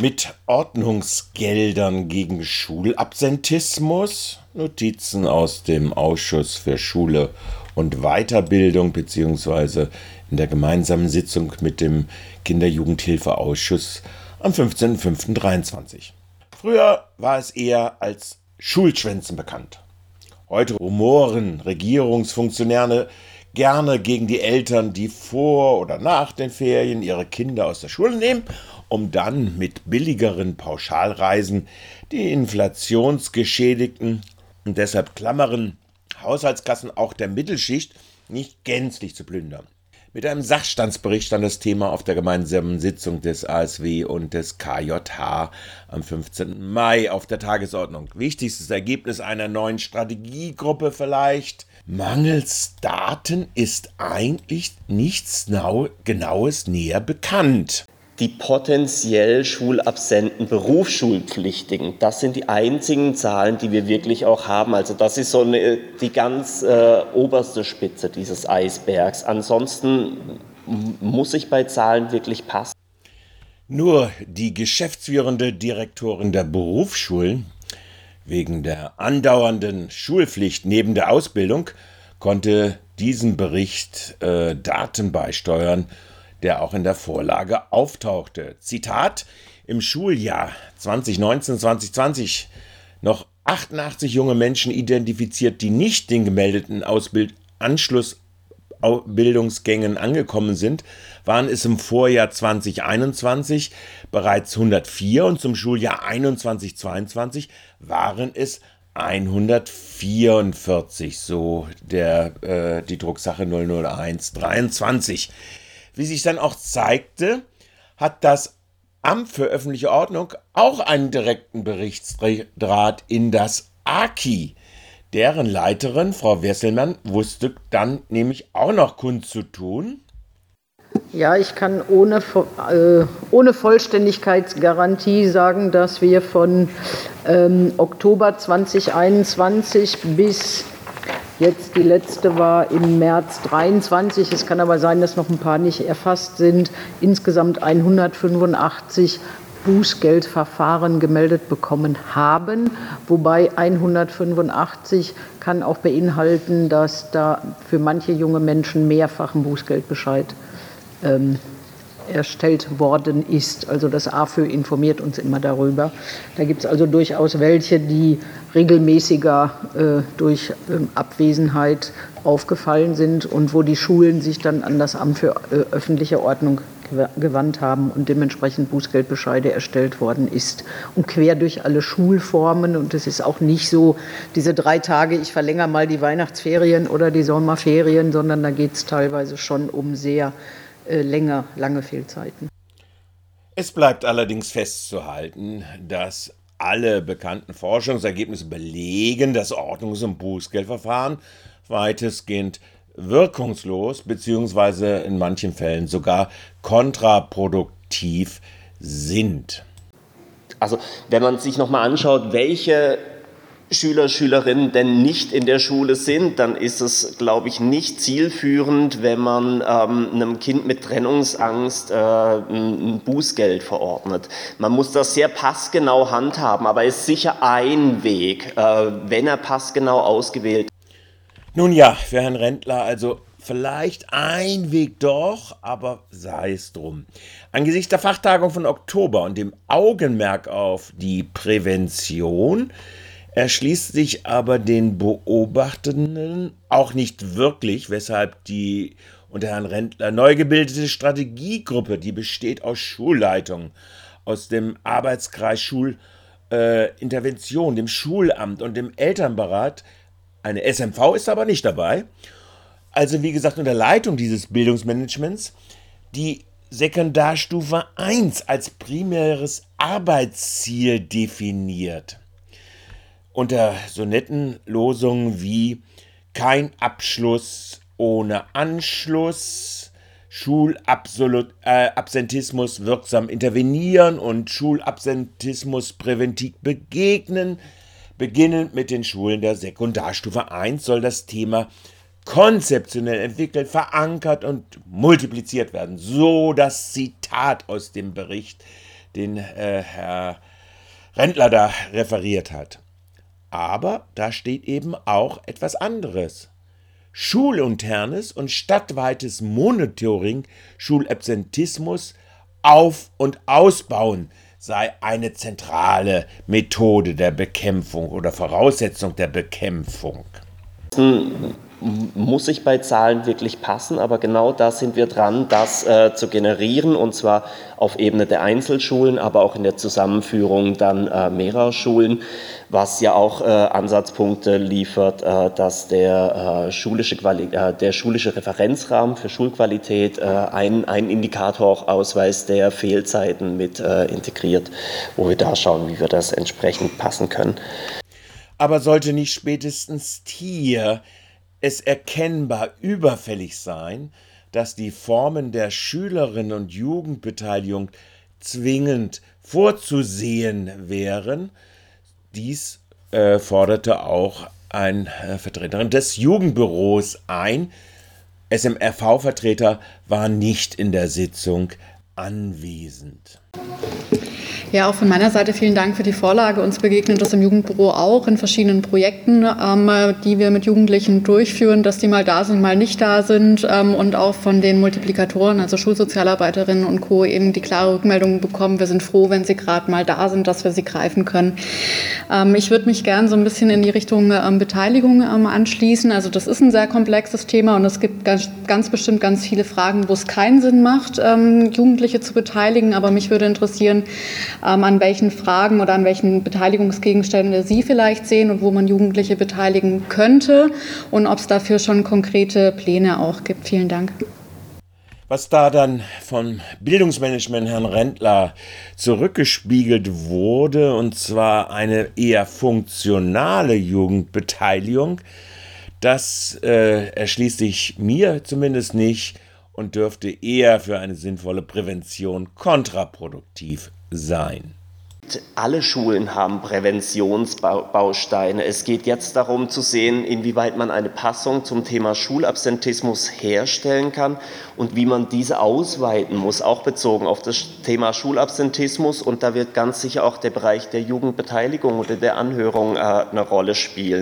mit Ordnungsgeldern gegen Schulabsentismus, Notizen aus dem Ausschuss für Schule und Weiterbildung beziehungsweise in der gemeinsamen Sitzung mit dem Kinder-Jugendhilfeausschuss am 15.05.23. Früher war es eher als Schulschwänzen bekannt. Heute rumoren Regierungsfunktionäre gerne gegen die Eltern, die vor oder nach den Ferien ihre Kinder aus der Schule nehmen um dann mit billigeren Pauschalreisen die inflationsgeschädigten und deshalb klammeren Haushaltskassen auch der Mittelschicht nicht gänzlich zu plündern. Mit einem Sachstandsbericht stand das Thema auf der gemeinsamen Sitzung des ASW und des KJH am 15. Mai auf der Tagesordnung. Wichtigstes Ergebnis einer neuen Strategiegruppe vielleicht. Mangels Daten ist eigentlich nichts Genaues näher bekannt die potenziell Schulabsenten Berufsschulpflichtigen. Das sind die einzigen Zahlen, die wir wirklich auch haben. Also das ist so eine, die ganz äh, oberste Spitze dieses Eisbergs. Ansonsten muss ich bei Zahlen wirklich passen. Nur die geschäftsführende Direktorin der Berufsschulen wegen der andauernden Schulpflicht neben der Ausbildung konnte diesen Bericht äh, Daten beisteuern der auch in der Vorlage auftauchte. Zitat: Im Schuljahr 2019-2020 noch 88 junge Menschen identifiziert, die nicht den gemeldeten Ausbild Anschlussbildungsgängen angekommen sind, waren es im Vorjahr 2021 bereits 104 und zum Schuljahr 21-22 waren es 144, so der, äh, die Drucksache 001 23. Wie sich dann auch zeigte, hat das Amt für öffentliche Ordnung auch einen direkten Berichtsdraht in das AKI. Deren Leiterin, Frau Wesselmann, wusste dann nämlich auch noch kundzutun. Ja, ich kann ohne, äh, ohne Vollständigkeitsgarantie sagen, dass wir von ähm, Oktober 2021 bis Jetzt die letzte war im März 23. Es kann aber sein, dass noch ein paar nicht erfasst sind. Insgesamt 185 Bußgeldverfahren gemeldet bekommen haben, wobei 185 kann auch beinhalten, dass da für manche junge Menschen mehrfach ein Bußgeldbescheid ähm, erstellt worden ist. Also das AFÖ informiert uns immer darüber. Da gibt es also durchaus welche, die regelmäßiger äh, durch ähm, Abwesenheit aufgefallen sind und wo die Schulen sich dann an das Amt für äh, öffentliche Ordnung gewandt haben und dementsprechend Bußgeldbescheide erstellt worden ist. Und quer durch alle Schulformen. Und es ist auch nicht so, diese drei Tage, ich verlängere mal die Weihnachtsferien oder die Sommerferien, sondern da geht es teilweise schon um sehr äh, länger, lange Fehlzeiten. Es bleibt allerdings festzuhalten, dass alle bekannten Forschungsergebnisse belegen, dass Ordnungs- und Bußgeldverfahren weitestgehend wirkungslos bzw. in manchen Fällen sogar kontraproduktiv sind. Also wenn man sich nochmal anschaut, welche Schüler, Schülerinnen denn nicht in der Schule sind, dann ist es, glaube ich, nicht zielführend, wenn man ähm, einem Kind mit Trennungsangst äh, ein Bußgeld verordnet. Man muss das sehr passgenau handhaben, aber es ist sicher ein Weg, äh, wenn er passgenau ausgewählt Nun ja, für Herrn Rentler also vielleicht ein Weg doch, aber sei es drum. Angesichts der Fachtagung von Oktober und dem Augenmerk auf die Prävention erschließt sich aber den Beobachtenden auch nicht wirklich, weshalb die unter Herrn Rentler neu gebildete Strategiegruppe, die besteht aus Schulleitungen, aus dem Arbeitskreis Schulintervention, äh, dem Schulamt und dem Elternberat, eine SMV ist aber nicht dabei, also wie gesagt unter Leitung dieses Bildungsmanagements, die Sekundarstufe 1 als primäres Arbeitsziel definiert unter Sonettenlosungen wie kein Abschluss ohne Anschluss, Schulabsentismus äh, wirksam intervenieren und Schulabsentismus präventiv begegnen. Beginnend mit den Schulen der Sekundarstufe 1 soll das Thema konzeptionell entwickelt, verankert und multipliziert werden. So das Zitat aus dem Bericht den äh, Herr Rendler da referiert hat. Aber da steht eben auch etwas anderes. Schulunternes und stadtweites Monitoring, Schulabsentismus auf- und ausbauen sei eine zentrale Methode der Bekämpfung oder Voraussetzung der Bekämpfung muss ich bei Zahlen wirklich passen, aber genau da sind wir dran, das äh, zu generieren und zwar auf Ebene der Einzelschulen, aber auch in der Zusammenführung dann äh, mehrerer Schulen, was ja auch äh, Ansatzpunkte liefert, äh, dass der, äh, schulische Quali äh, der schulische Referenzrahmen für Schulqualität einen Indikator auch ausweist, der Fehlzeiten mit integriert, wo wir da schauen, wie wir das entsprechend passen können. Aber sollte nicht spätestens hier es erkennbar überfällig sein, dass die Formen der Schülerinnen und Jugendbeteiligung zwingend vorzusehen wären. Dies äh, forderte auch ein äh, Vertreterin des Jugendbüros ein. SMRV-Vertreter war nicht in der Sitzung anwesend. Ja, auch von meiner Seite vielen Dank für die Vorlage. Uns begegnet das im Jugendbüro auch in verschiedenen Projekten, ähm, die wir mit Jugendlichen durchführen, dass die mal da sind, mal nicht da sind ähm, und auch von den Multiplikatoren, also Schulsozialarbeiterinnen und Co. eben die klare Rückmeldung bekommen. Wir sind froh, wenn sie gerade mal da sind, dass wir sie greifen können. Ähm, ich würde mich gern so ein bisschen in die Richtung ähm, Beteiligung ähm, anschließen. Also das ist ein sehr komplexes Thema und es gibt ganz, ganz bestimmt ganz viele Fragen, wo es keinen Sinn macht, ähm, Jugendliche zu beteiligen. Aber mich würde interessieren, an welchen Fragen oder an welchen Beteiligungsgegenständen Sie vielleicht sehen und wo man Jugendliche beteiligen könnte und ob es dafür schon konkrete Pläne auch gibt. Vielen Dank. Was da dann vom Bildungsmanagement Herrn Rendler zurückgespiegelt wurde, und zwar eine eher funktionale Jugendbeteiligung, das äh, erschließt sich mir zumindest nicht und dürfte eher für eine sinnvolle Prävention kontraproduktiv sein. Alle Schulen haben Präventionsbausteine. Es geht jetzt darum zu sehen, inwieweit man eine Passung zum Thema Schulabsentismus herstellen kann und wie man diese ausweiten muss, auch bezogen auf das Thema Schulabsentismus. Und da wird ganz sicher auch der Bereich der Jugendbeteiligung oder der Anhörung äh, eine Rolle spielen.